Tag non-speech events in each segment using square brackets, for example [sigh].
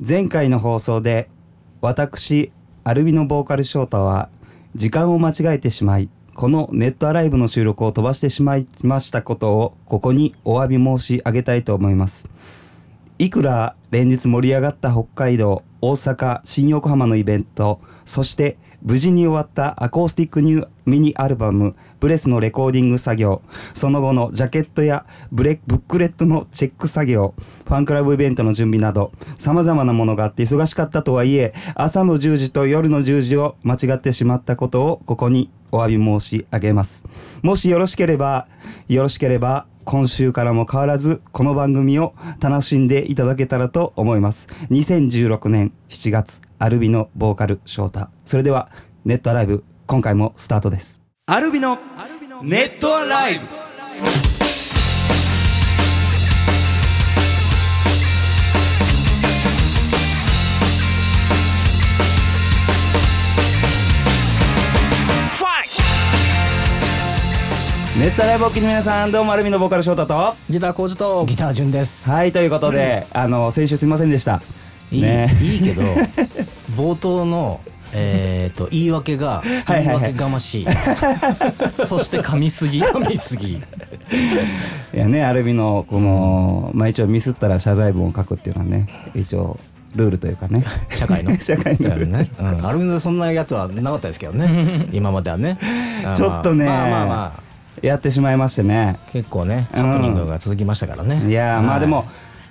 前回の放送で私アルビノボーカル翔太は時間を間違えてしまいこのネットアライブの収録を飛ばしてしまいましたことをここにお詫び申し上げたいと思います。いくら連日盛り上がった北海道大阪新横浜のイベントそして無事に終わったアコースティックニューミニアルバムブレスのレコーディング作業。その後のジャケットやブレブックレットのチェック作業。ファンクラブイベントの準備など様々なものがあって忙しかったとはいえ朝の10時と夜の10時を間違ってしまったことをここにお詫び申し上げます。もしよろしければよろしければ今週からも変わらずこの番組を楽しんでいただけたらと思います。2016年7月 ALvino ボーカル翔太。それでは Net ALive 今回もスタートです。アルビのネットアライブ。ネットアライブお聞きの皆さんどうもアルビのボーカル翔太と。ギター工事と。ギター順です。はいということで、あの先週すみませんでした。いい,、ね。いいけど [laughs] 冒頭のえっ、と言い訳がはいはい言い訳がましい。[laughs] そして噛みすぎ噛みすぎ。いやねアルビのこの、まあ一応ミスったら謝罪文を書くっていうのはね一応ルールというかね社会の [laughs] 社会のルールね。うん。アルビノでそんなやつはなかったですけどね。[laughs] 今まではね。あちょっとねまあまあまあやってしまいましてね結構ねうんハプニングが続きましたからね。いやーまあはいでも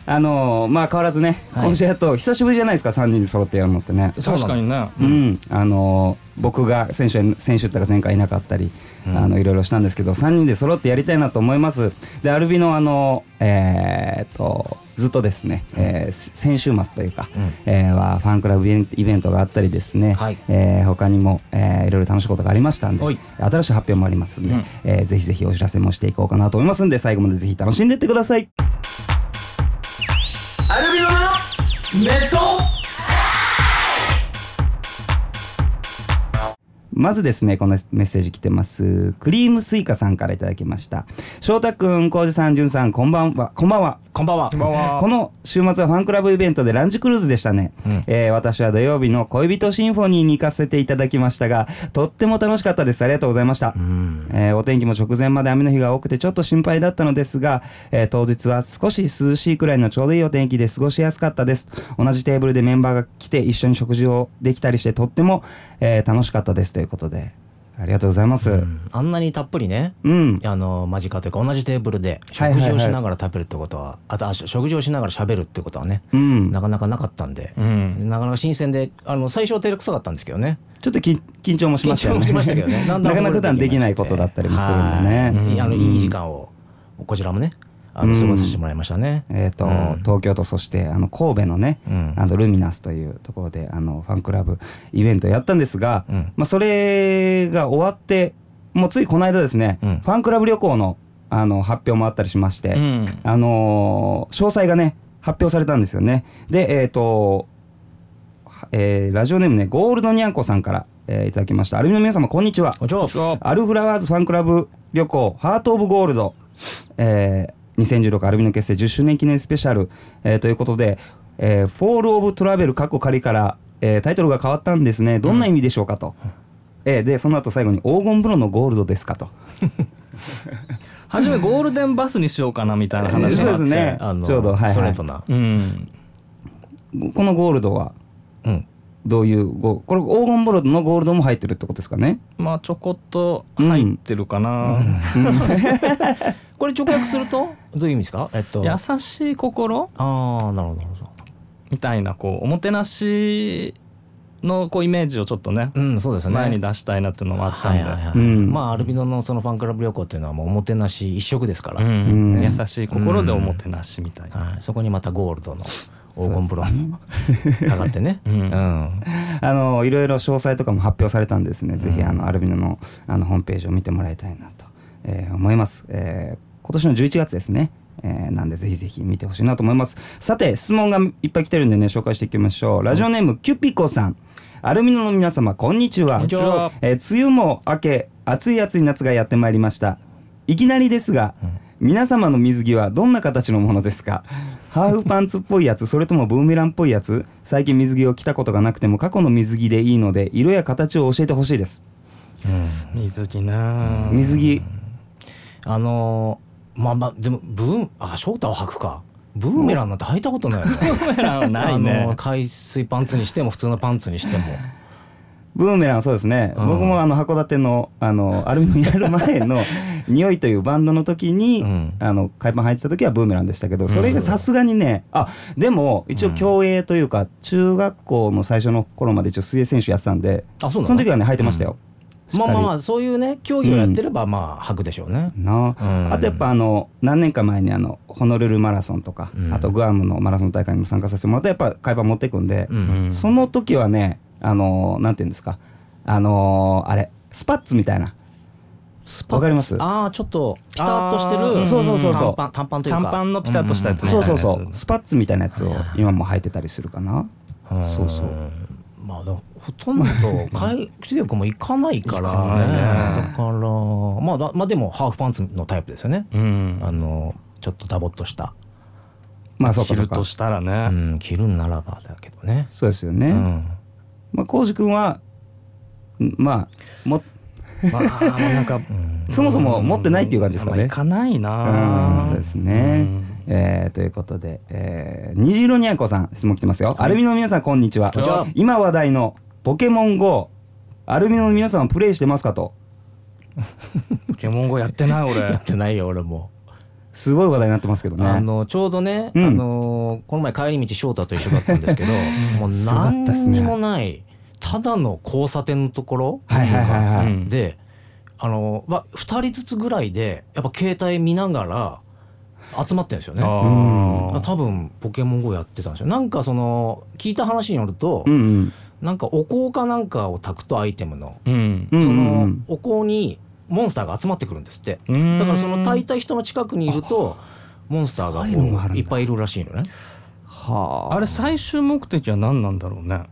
あのーまあ変わらずね、はい。今週やっと久しぶりじゃないですか3人で揃ってやるのってね。確かにね。うん、あのー僕が先週先週っていうか前回いなかったり、うん。あのいろいろしたんですけど3人で揃ってやりたいなと思います。でアルビのあのえーっとずっとですね、えー先週末というか、うん。えーはファンクラブイベントがあったりですね、はい。えー他にも、えーいろいろ楽しいことがありましたんではい。新しい発表もありますんで、うん。えーぜひぜひお知らせもしていこうかなと思いますんで最後までぜひ楽しんでいってくださいアルビノのネットまずですね、このメッセージ来てます。クリームスイカさんからいただきました。翔太くん、コウジさん、ジュンさん、こんばんは。こんばんは。こんばんは。こんばんはこの週末はファンクラブイベントでランチクルーズでしたね、うんえー私は土曜日の恋人シンフォニーに行かせていただきましたがとっても楽しかったですありがとうございました、うん。えーお天気も直前まで雨の日が多くてちょっと心配だったのですが、えー当日は少し涼しいくらいのちょうどいいお天気で過ごしやすかったです同じテーブルでメンバーが来て一緒に食事をできたりしてとっても、えー楽しかったですということでありがとうございます、うん。あんなにたっぷりね。うん。あの間近というか同じテーブルではいはいはい。食事をしながら食べるってことは、あとあ食事をしながら喋るってことはね、うん。なかなかなかったんで、うん。なかなか新鮮であの最初は照れくさかったんですけどね。ちょっとき緊張もしましたよね。緊張もしましたけどね。だんだなんかなか普段できないことだったりもするんでね、はい。あのうんいい時間をこちらもねあのうん過ごさせてもらいましたね、えーとうん。東京都そしてあの神戸のね、うん。あのルミナスというところであのファンクラブイベントをやったんですが、うん。まあ、それが終わってもうついこの間ですね、うん。ファンクラブ旅行のあの発表もあったりしまして、うん。あのー詳細がね発表されたんですよね。でえっ、と、はえーラジオネームねゴールドニャンコさんから、えーいただきました。アルミの皆様こんにちは。アルフラワーズファンクラブ旅行ハート・オブ・ゴールド、えー、2016アルビノ結成10周年記念スペシャル、えーということで、えーフォール・オブ・トラベル過去仮から、えータイトルが変わったんですね。どんな意味でしょうかと、えーでその後最後に黄金風呂のゴールドですかと。[laughs] 初めゴールデンバスにしようかなみたいな話があってですね。ちょうどはいはい。ストレートな、うん。このゴールドはうん。どういうゴこれ黄金風呂のゴールドも入ってるってことですかね。まあちょこっと入ってるかな、[laughs] これ直訳すると？どういう意味ですか？えっと。優しい心？ああなるほどなるほど。みたいなこうおもてなしのこうイメージをちょっとねうんそうですね。前に出したいなっていうのもあったんで、はいはいはい、うん。まあアルビノのそのファンクラブ旅行っていうのはもうおもてなし一色ですから、うん。うん。優しい心でおもてなしみたいな、はい、そこにまたゴールドの黄金風呂にかかってね、うん。うん。あのいろいろ詳細とかも発表されたんですね、ぜひあのアルビノのあのホームページを見てもらいたいなと、えー思います、えー今年の11月ですね、えーなんでぜひぜひ見てほしいなと思います。さて質問がいっぱい来てるんでね紹介していきましょう。ラジオネームキュピコさん。アルミノの皆様こんにちは。こんにちは。えー梅雨も明け暑い暑い夏がやってまいりました。いきなりですが、皆様の水着はどんな形のものですか？[laughs] ハーフパンツっぽいやつそれともブーメランっぽいやつ？最近水着を着たことがなくても過去の水着でいいので色や形を教えてほしいです。水着ね水着。あのーまあまあでもブーンあ翔太は履くか。ブーメランなんて履いたことないよね。ブーメランはないあのねー海水パンツにしても普通のパンツにしても。ブーメランそうですね、うん。僕もあの函館のあのアルミノやる前の「[laughs] 匂い」というバンドの時に、うん。あの海パン履いてた時はブーメランでしたけどそれがさすがにねあでも一応競泳というか、中学校の最初の頃まで一応水泳選手やってたんであそうなの？の時はね履いてましたよ、まあまあまああそういうね競技をやってればまあ履くでしょうね、あ。とやっぱあの何年か前にあのホノルルマラソンとか、うん。あとグアムのマラソン大会にも参加させてもらってやっぱ海パン持っていくんで、うん。その時はねあのなんていうんですか。あのあれスパッツみたいな。わかります？ああちょっとピタッとしてるそうそうそうそう。短パン短パンというか。短パンのピタッとしたやつねそうそうそう。スパッツみたいなやつを今も履いてたりするかな。うん。そうそう。まあほとんど海水浴も行かないからね。ね。だからまあだまあでもハーフパンツのタイプですよね、うん。あのちょっとダボっとした、まあそうか着るとしたらうねん、着るんならばだけどね。そうですよね、うん。まあ浩司君はんまあも [laughs] まあなんか [laughs] そもそも持ってないっていう感じですかね。まあ行かないうんなそうですね、えーということで、えー、虹色にゃんこさん質問来てますよ、アルミの皆さんこんにちは。こんにちは。今話題のポケモン GO アルミの皆さんはプレイしてますかと。[laughs] ポケモン GO やってない俺。やってないよ俺も、すごい話題になってますけどね。あのちょうどね、うん。あのこの前帰り道翔太と一緒だったんですけど [laughs] もう何にもないただの交差点のところはいはいはいはい、うん。であの、まあ、2人ずつぐらいでやっぱ携帯見ながら集まってるんですよね。あ多分ポケモン GO やってたんですよ。なんかその聞いた話によると、うんうんなんかお香かなんかを炊くとアイテムの、ーうん。うんそのうん。お香にモンスターが集まってくるんですって。うん。だからその炊いた人の近くにいるとモンスターがいっぱいいるらしいのね。はあ。れ最終目的は何なんだろうね。よ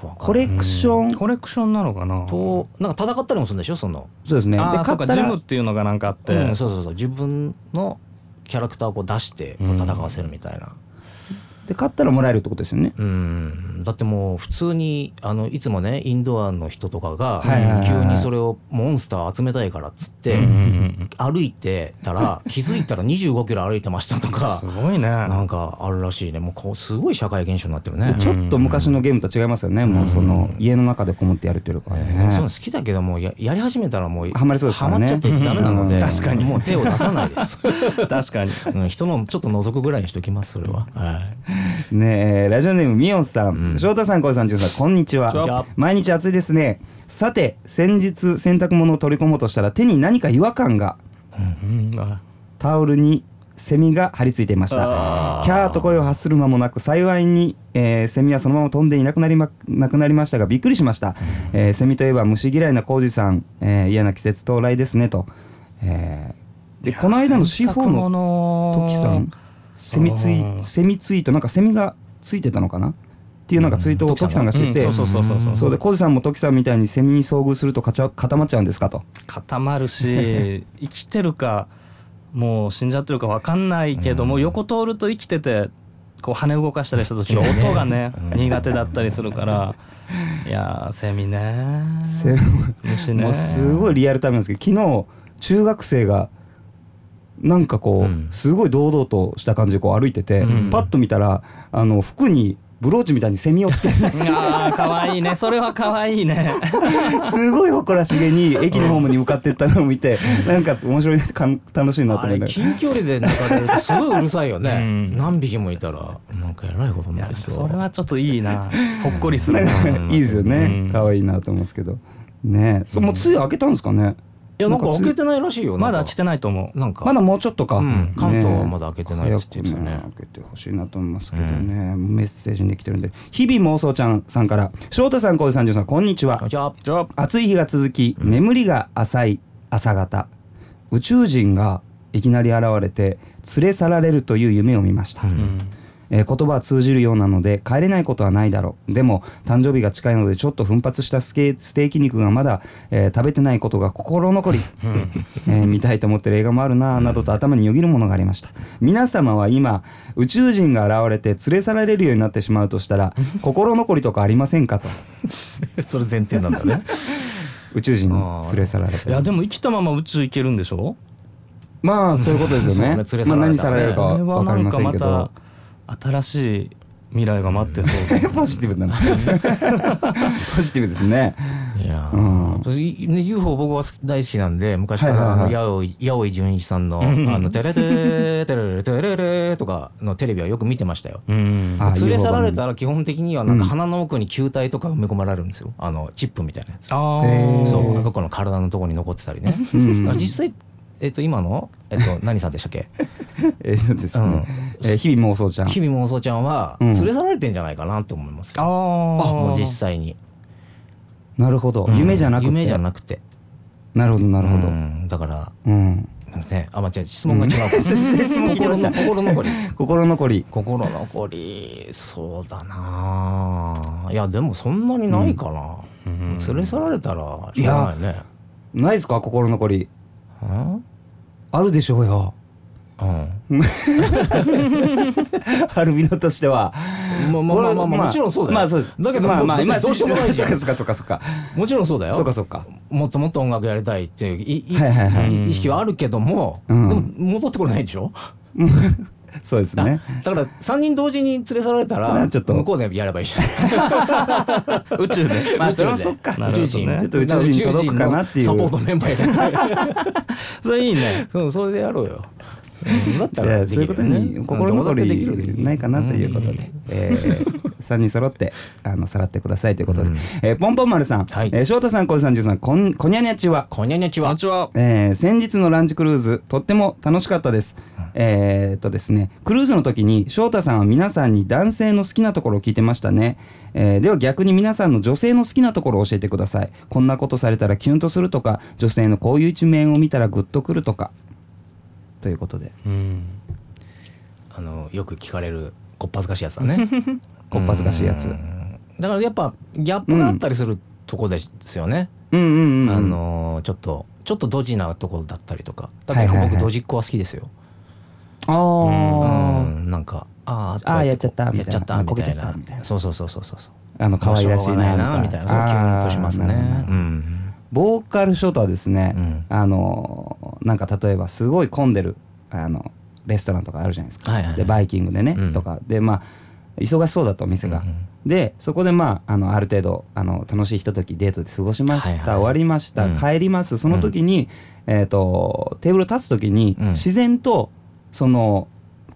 くわかコレクション？コレクションなのかな。となんか戦ったりもするんでしょ？その、そうですね。で勝ったらムっていうのがなんかあって、うん、そうそうそう。自分のキャラクターをこう出してこう戦わせるみたいな、で勝ったらもらえるってことですよね。うん、だってもう普通にあのいつもねインドアの人とかが急にそれをモンスター集めたいからっつって歩いてたら [laughs] 気づいたら25キロ歩いてましたとかすごいね。なんかあるらしいね。もうこうすごい社会現象になってるね。ちょっと昔のゲームと違いますよね、もうその家の中でこもってやるっていうかえーね、そういうの好きだけどもうややり始めたらもうハマりそうですからね。ハマっちゃってダメなのでうん。確かに。もう手を出さないです、[laughs] 確かに。うん、人のちょっと覗くぐらいにしときますそれは、はい、ねえラジオネームみおんさん、うん。翔太さん小井さんじゅんさんこんにちは。毎日暑いですね。さて先日洗濯物を取り込もうとしたら手に何か違和感がうんあ。タオルにセミが張り付いていました。キャーと声を発する間もなく幸いに、えーセミはそのまま飛んでいなくなりまなくなりましたがびっくりしました、えーセミといえば虫嫌いな浩二さん、えー嫌な季節到来ですねと、えーでこの間の C4 ののトキさんセミツイうんセミツイートなんかセミがついてたのかな？っていうなんかツイートをトキさんがしてて、うんそうそうそうそう。そうで浩二さんもトキさんみたいにセミに遭遇するとかちゃ固まっちゃうんですかと。固まるし [laughs] 生きてるかもう死んじゃってるか分かんないけども、横通ると生きててこう羽動かしたりした時の音がね苦手だったりするから。[laughs] いやーセミねセミ虫ねもうすごいリアルタイムなんですけど昨日中学生がなんかこう、うん。すごい堂々とした感じでこう歩いてて、うん。パッと見たらあの服にブローチみたいにセミをつけて [laughs] あー可愛いね。それは可愛いね。[laughs] すごい誇らしげに駅のホームに向かってったのを見てなんか面白いかん楽しいなと思いながら近距離で抜かれるとすごいうるさいよね、[laughs] うん。何匹もいたらなんかえらいことにいやなりそう。それはちょっといいな。ほっこりするな。ん。なかいいですよね。うん。可愛いなと思うんですけど。ね。そうもうつい開けたんですかね？いやなんか開けてないらしいよまだなんか。来てないと思う。なんか。まだもうちょっとか、うん。関東はねまだ開けてないっつって言ってたね。早く開けてほしいなと思いますけどね、メッセージに来てるんで。日々妄想ちゃんさんから。翔太さん小井さんさんこんにちは。暑い日が続き眠りが浅い朝方。宇宙人がいきなり現れて連れ去られるという夢を見ました、うんえー言葉は通じるようなので帰れないことはないだろう。でも誕生日が近いのでちょっと奮発したスケステーキ肉がまだ、えー食べてないことが心残り、[laughs] えー見たいと思ってる映画もあるなぁなどと頭によぎるものがありました。皆様は今宇宙人が現れて連れ去られるようになってしまうとしたら [laughs] 心残りとかありませんかと。[laughs] それ前提なんだね。宇宙人に連れ去られていやでも生きたまま宇宙行けるんでしょ？まあそういうことですよね。ね連れ去られた。らねまあ、何されるかあれはわかりませんけど。た新しい未来が待ってそう。[laughs] ポジティブだな。[laughs] ポジティブですね。いやー、うん。UFO 僕は大好きなんで昔から八尾純一さんの「あのテレテレテレレテレレ」とかのテレビはよく見てましたよ。うん。あ連れ去られたら基本的にはなんか鼻の奥に球体とか埋め込まれるんですよ。あのチップみたいなやつ。あそうどこの体のところに残ってたりね、う実際えっと今の？えっと [laughs] 何さんでしたっけ？えーとですね、うん。えー日々妄想ちゃん。日々妄想ちゃんはうん。連れ去られてんじゃないかなって思いますよ、あもあう実際に。なるほど、うん。夢じゃなくて？夢じゃなくて。なるほどなるほど。うん。だからうん、ねあ間違え質問が違う [laughs] 心の心残り。心残り。心残り。そうだな。あいやでもそんなにないかな、うん。連れ去られたらしょうがないね。ないですか？心残り。うんあるでしょうよ。うん。[laughs] アルビノとしては。まあまあまあまあまあもちろんそうだよ。まあそうです。だけどまあまあ今どうしようもないじゃん。そっかそっかそっか。もちろんそうだよ。そっかそっか。もっともっと音楽やりたいっていういいはいはいはい。意識はあるけども、うん。でも戻ってこれないでしょ、[laughs] そうですね。だから3人同時に連れ去られたらちょっと。向こうでやればいいじゃん。[laughs] 宇宙で。まあそれは宇宙でそっか宇宙人ちょっと宇宙人届くかなっていう。サポートメンバー入れて。[laughs] それいいね。うんそれでやろうよ、うん、だったらそういうことに心残りないかなということで、え3 [laughs] 人揃ってあのさらってくださいということで、えーポンポン丸さん、はい。えー翔太さん小路さんジュンさんこんこにゃにゃちは。こんにゃにゃちは。えー先日のランチクルーズとっても楽しかったです。えーっとですねクルーズの時に翔太さんは皆さんに男性の好きなところを聞いてましたね、えーでは逆に皆さんの女性の好きなところを教えてください。こんなことされたらキュンとするとか女性のこういう一面を見たらグッとくるとか。ということで。うん。あのよく聞かれるこっぱずかしいやつだね。[laughs] こっぱずかしいやつ。うん。だからやっぱギャップがあったりするとこですよね、うんうんうんあのちょっとちょっとドジなところだったりとか。だってはいはいはい僕ドジっ子は好きですよ、あー。うん。なんかあーあーやっちゃったみたいな。やっちゃったみたいこけちゃなったみたいな。そうそうそうそうそう。そうあの可愛らしいなみたいな。そうキュンとしますね。うん。ボーカルショートはですね、うん。あのなんか例えばすごい混んでるあのレストランとかあるじゃないですか、はいはいはい。でバイキングでね、うん。とか。でまあ忙しそうだとお店が、うんうん。でそこでまああのある程度あの楽しいひとときデートで過ごしました、はいはい終わりました、うん。帰ります。その時に、えー、とテーブル立つ時に、うん。自然とその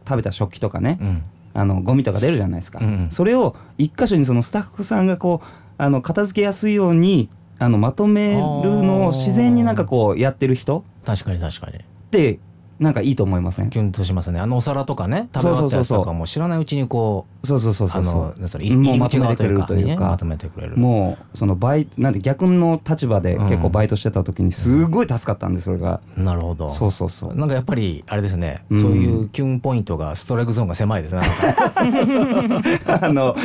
食べた食器とかね、うん。あのゴミとか出るじゃないですか、うんうん。それを一箇所にそのスタッフさんがこうあの片付けやすいようにあのまとめるのを自然になんかこうやってる人。確かに確かに。ってなんかいいと思いません？キュンとしますね。あのお皿とかね食べ終わったやつとかも知らないうちにこうそうそうそうそうそう。それ入りもうまとめ口側というてくれるというか。まとめてくれる。もうそのバイなんで逆の立場で結構バイトしてた時にすごい助かったんでそれが、なるほど。そうそうそう。なんかやっぱりあれですね、うん。そういうキュンポイントがストライクゾーンが狭いですね [laughs] あの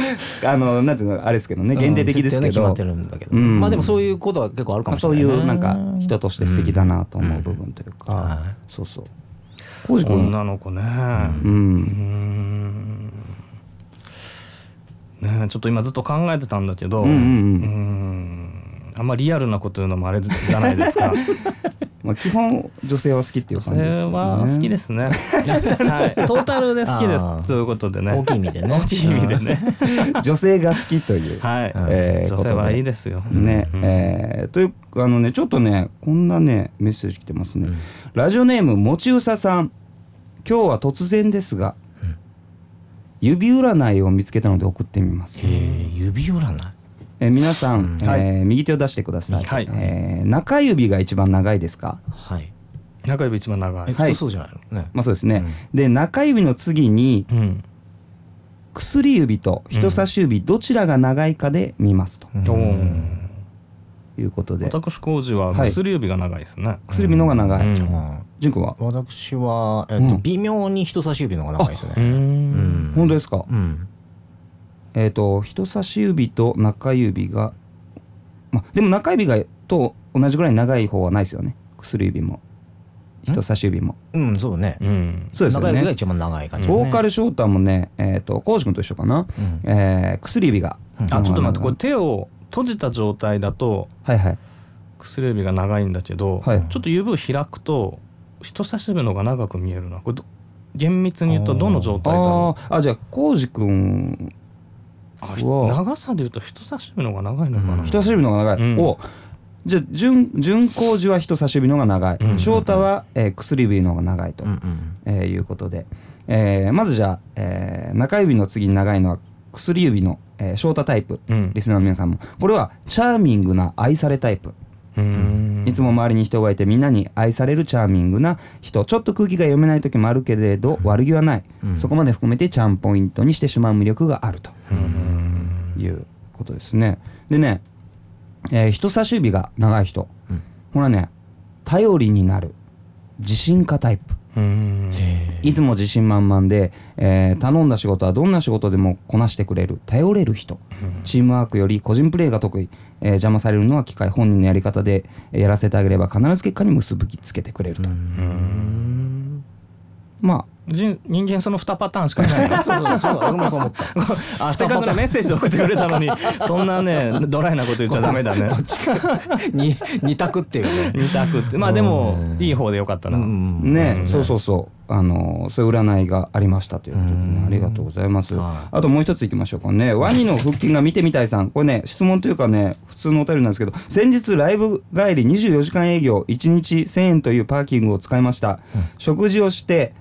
あのなんていうのあれですけどね限定的ですけど、うんまってるんだけど、うん。まあでもそういうことは結構あるかもしれない、ね、いうなんか人として素敵だなと思う部分というか、はい。そうそう浩司君女の子ね。ううん。んねちょっと今ずっと考えてたんだけどうん。あんまリアルなこと言うのもあれじゃないですか [laughs] まあ、基本女性は好きっていうそ感じですよね。れは好きですね。はい。[laughs] トータルで好きです。ということでね。大きい意味でね。大きい意味でね。女性が好きという、[laughs] はい。えー女性はいいですよ。ね、うん。えーというあのねちょっとねこんなねメッセージ来てますね、うん。ラジオネームもちうささん。今日は突然ですが、うん。指占いを見つけたので送ってみます、えー指占い？えー皆さん、うん。はい。えー右手を出してください、はい。えー中指が一番長いですか？はい。中指一番長い。はい。通そうじゃないの？ね、まあそうですね、で中指の次にうん。薬指と人差し指どちらが長いかで見ますと。いうことで、私工事ははい。薬指が長いですね。薬指の方が長い、うん。うん。じゃあ淳君は？私は、えっとうん。微妙に人差し指の方が長いですね。うん。本当ですか、うんえっ、と人差し指と中指がまでも中指がと同じぐらい長い方はないですよね。薬指も。人差し指も。うんそうね。うん。そうですよね。中指が一番長い感じ、ね、ボーカルショーターもねえっ、と浩司君と一緒かな、うん。えー薬指が、うん。あちょっと待ってこれれ手を閉じた状態だとはいはい。薬指が長いんだけど、はいちょっと指を開くと人差し指の方が長く見えるな。これど厳密に言うとどの状態だろあーあじゃあ浩司君長さで言うと人差し指の方が長いのかな、うん人差し指の方が長い、うん。おじゃあ順順浩司は人差し指の方が長い、うん翔太は、えー薬指の方が長いと、うんうんえーいうことで、えーまずじゃあ、えー中指の次に長いのは薬指の、えー、翔太タイプ。うん。リスナーの皆さんも。これはチャーミングな愛されタイプ、うんいつも周りに人がいてみんなに愛されるチャーミングな人。ちょっと空気が読めない時もあるけれど悪気はない、うん。そこまで含めてチャームポイントにしてしまう魅力があるとうんいうことですね。でね、えー人差し指が長い人、うん。これはね頼りになる自信家タイプ。うんいつも自信満々で、えー頼んだ仕事はどんな仕事でもこなしてくれる頼れる人。チームワークより個人プレーが得意、えー邪魔されるのは機械本人のやり方でえーやらせてあげれば必ず結果に結びつけてくれると、うん。ま人人間その2パターンしかいない。の [laughs] そうそうそう俺もそう思った。[laughs] あせっかくねメッセージ送ってくれたのに [laughs] そんなねドライなこと言っちゃダメだね。に二択っていうね。二択って。まあでもうんいい方でよかったな、あね、そうそうそう。あのーそういう占いがありましたということでねうん。ありがとうございます。はい。あともう一ついきましょうかね。ワニの腹筋が見てみたいさん。これね質問というかね普通のお便りなんですけど先日ライブ帰り24時間営業1日1000円というパーキングを使いました、食事をして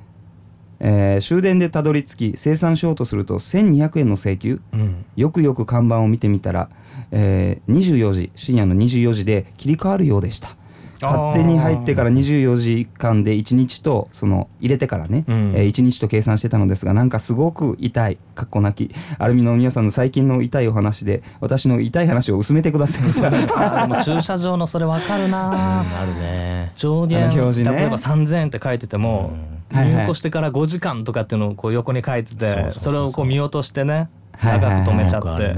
えー終電でたどり着き生産しようとすると1200円の請求。うん。よくよく看板を見てみたら、えー24時深夜の24時で切り替わるようでした。勝手に入ってから24時間で1日とその入れてからね、うん。えー1日と計算してたのですがなんかすごく痛いかっこ泣き。アルミの皆さんの最近の痛いお話で私の痛い話を薄めてください [laughs] 駐車場のそれわかるな、あるね。上限あの表示ね。例えば3000円って書いてても、うん入庫してから5時間とかっていうのをこう横に書いててそれをこう見落としてね長く止めちゃって。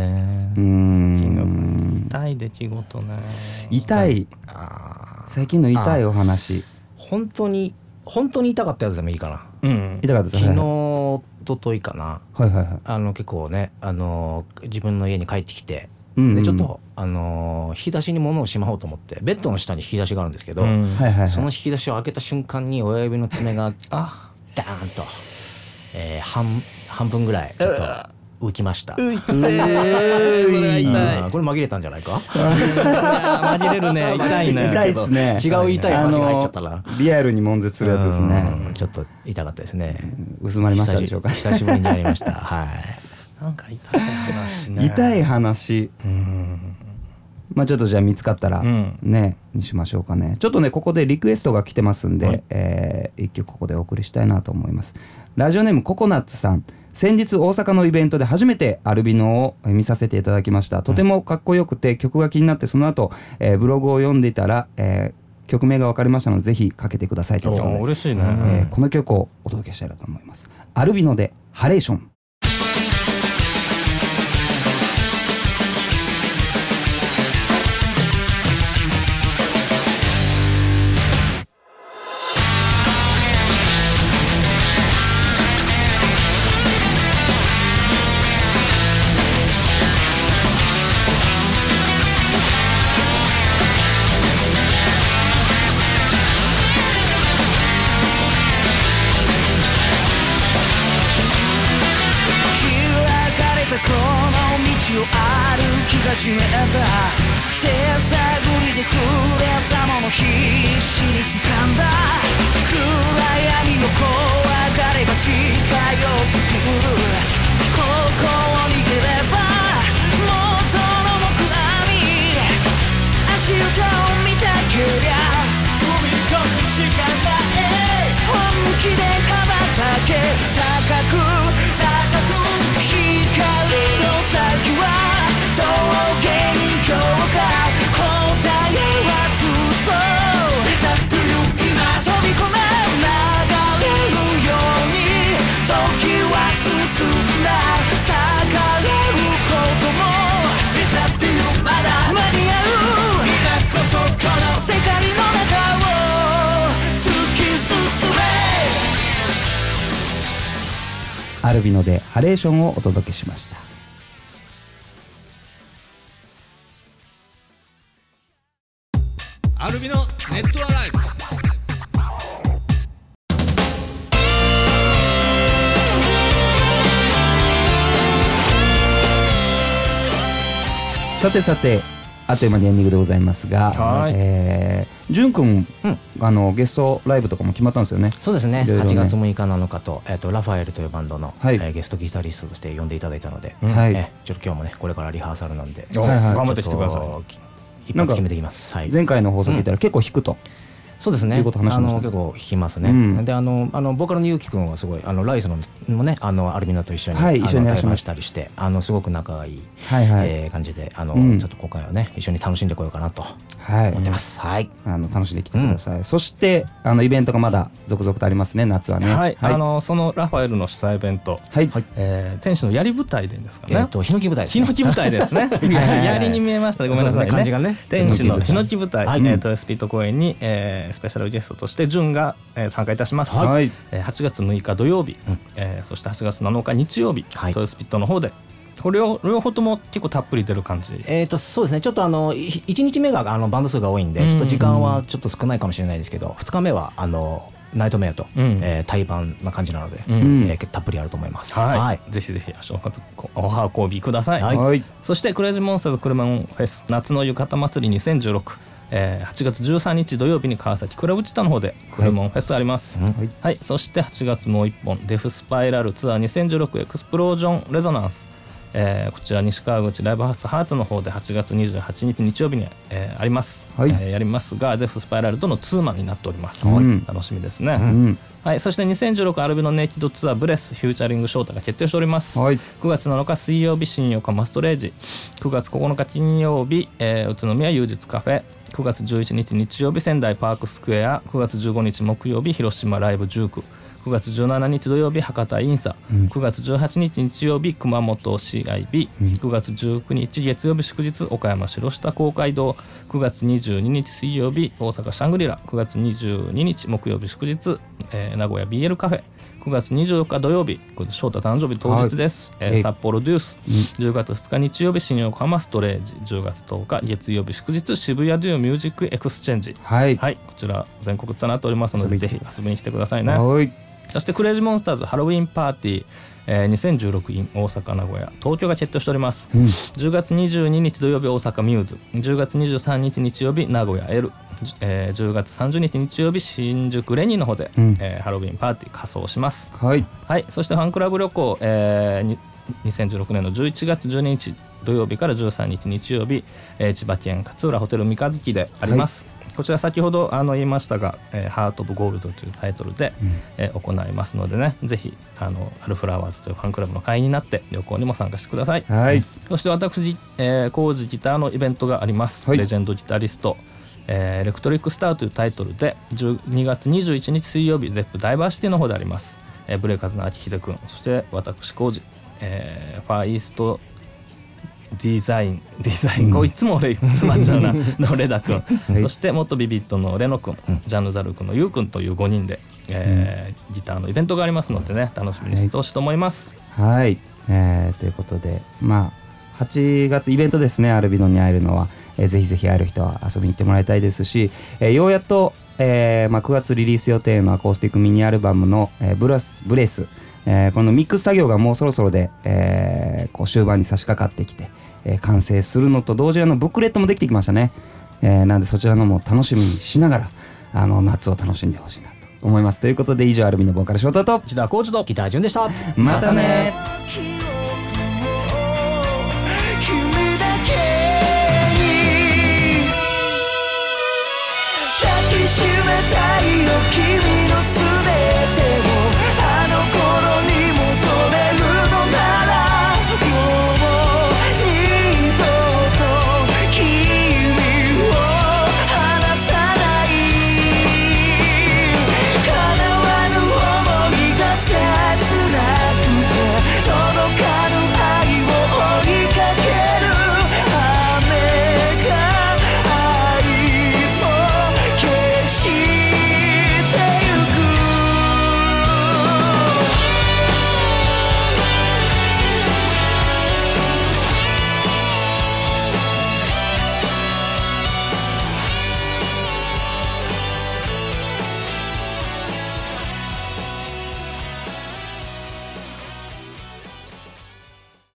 痛い出来事ね痛い。最近の痛いお話。本当に本当に痛かったやつでもいいかな。うん。痛かったです昨日はい一昨日かな。はいはいはい。あの結構ねあの自分の家に帰ってきてうんうんでちょっとあの引き出しに物をしまおうと思ってベッドの下に引き出しがあるんですけど、うん。はいはいはい。その引き出しを開けた瞬間に親指の爪があ。ダーンと、えー半半分ぐらいちょっと浮きました。うい。ってーそれは痛い。これ紛れたんじゃないか？[laughs] 紛れるね。[laughs] 痛いね。痛いっすね。違う痛い話が入っちゃったな。リアルに悶絶するやつですうんね。ちょっと痛かったですね。薄まりましたでしょうか。久し久しぶりにやりました。はいなんか痛い話ね。痛い話。うん。まあちょっとじゃあ見つかったらうん。ね、にしましょうかね。ちょっとねここでリクエストが来てますんで、はい。えー一曲ここでお送りしたいなと思います。ラジオネームココナッツさん。先日大阪のイベントで初めてアルビノをえー見させていただきました。とてもかっこよくて曲が気になってその後、えーブログを読んでいたら、えー曲名が分かりましたのでぜひかけてくださいと嬉しいね。えーこの曲をお届けしたいなと思います。アルビノでハレーションを歩き始めた手探りで触れたもの必死に掴んだ暗闇を怖がれば近寄ってくるここを逃げればアルビノでハレーションをお届けしました。アルビのネットアライブ。さてさてあっという間にエンディングでございますが、はい。えー、じゅんくん、うん。あのゲストライブとかも決まったんですよね。そうですね。いろいろね。8月6日7日と,、えー、とラファエルというバンドの、はい。えーゲストギタリストとして呼んでいただいたので、はい。えーちょっと今日もねこれからリハーサルなんでおはいはい。頑張ってきてください。一なんか発決めていきます。はい。前回の放送聞いたら結構弾くと。そうですね。いうこと話しあましたの結構弾きますね、うん。であのあのボーカルのゆうきくんはすごいあのライスのもねあのアルミナと一緒に、はい一緒に対バンしたりしてあのすごく仲がいい、はいはい。えー感じであの、うん。ちょっと今回はね一緒に楽しんでこようかなと。はい。思ってます、はい。あの楽しんできてください。そしてあのイベントがまだ続々とありますね夏はね。はい、あのそのラファエルの主催イベント、はい、えー天使の槍舞台でいいんですかね。えっ、。とヒノキ舞台ですね。ヒノキ舞台ですね。[laughs] 槍に見えました。ごめんなさいね。ね天使のヒノキ舞台、はい。えー、トヨスピート公演に、えースペシャルゲストとしてジュンが、えー参加いたします。はい。えー8月6日土曜日、うん。えーそして8月7日日曜日、はい。トヨスピットの方で。これを両方とも結構たっぷり出る感じ。えー、とそうですね。ちょっとあの1日目があのバンド数が多いんで、うん。ちょっと時間はちょっと少ないかもしれないですけど2日目はあのナイトメアと、うん。えー対バンな感じなので、うん。えーたっぷりあると思います。はい、ぜひぜひ足をお運びください。はい。はいそしてクレイジーモンスターズ車フェス夏の浴衣祭り2016、えー8月13日土曜日に川崎クラブチタの方でクレモンフェスあります。うん。はい、そして8月もう一本デフスパイラルツアー2016エクスプロージョンレゾナンス、えーこちら西川口ライブハウスハーツの方で8月28日日曜日に、えーあります、はい。えーやりますがデフスパイラルとのツーマンになっております、うん楽しみですね、うん。はい、そして2016アルビノネイキッドツアーブレスフューチャリングショータが決定しております、はい。9月7日水曜日新横浜ストレージ。9月9日金曜日、えー宇都宮休日カフェ9月11日日曜日仙台パークスクエア。9月15日木曜日広島ライブ19 9月17日土曜日博多インサ、うん。9月18日日曜日熊本 CIB、うん。9月19日月曜日祝日岡山城下公会堂。9月22日水曜日大阪シャングリラ。9月22日木曜日祝日、えー名古屋 BL カフェ9月24日土曜日翔太誕生日当日です、えーえい札幌 DUCE、うん。10月2日日曜日新横浜ストレージ。10月10日月曜日祝日渋谷 duo MUSIC EXCHANGE。はい。はい。こちら全国ツアーなっておりますのでぜひ遊びに来てくださいね。はい。そして Crazy Monsters Halloween Party、えー2016 in 大阪名古屋東京が決定しております、うん。10月22日土曜日大阪 MUSE。10月23日日曜日名古屋 L、えー10月30日日曜日新宿レニーの方で、うん。えーハロウィンパーティー仮装します。はい。はい。そしてファンクラブ旅行、えーに2016年の11月12日土曜日から13日日曜日、えー千葉県勝浦ホテル三日月であります、こちら先ほどあの言いましたが「えーハート・オブ・ゴールド」というタイトルで、うん。えー行いますのでねぜひあのアルフラワーズというファンクラブの会員になって旅行にも参加してください。はい。そして私、えー、工事ギターのイベントがあります、はい。レジェンドギタリスト、えー Electric Star というタイトルで12月21日水曜日 Zepp DiverCity の方であります、えー BREAKERZ の AKIHIDE 君そして私 KOJI、えー Far East Dizain、Dizain、こういつも俺詰まっちゃうな [laughs] の Leda 君、い。そして元 ViViD の RENO 君、 Janne Da Arc の you 君という5人で、えーギターのイベントがありますのでね楽しみにしてほしいと思います、はい、えーということでまあ8月イベントですねアルビノに会えるのは、えーぜひぜひ会える人は遊びに行ってもらいたいですし、えーようやっと、えーまあ、9月リリース予定のアコースティックミニアルバムの「えーブラスブレス」えーこのミックス作業がもうそろそろで、えーこう終盤に差し掛かってきて、えー完成するのと同時にあのブックレットもできてきましたね、えーなんでそちらのも楽しみにしながらあの夏を楽しんでほしいなと思います。ということで以上アルビノボーカル翔太と木田浩二とギター順でした。またね。君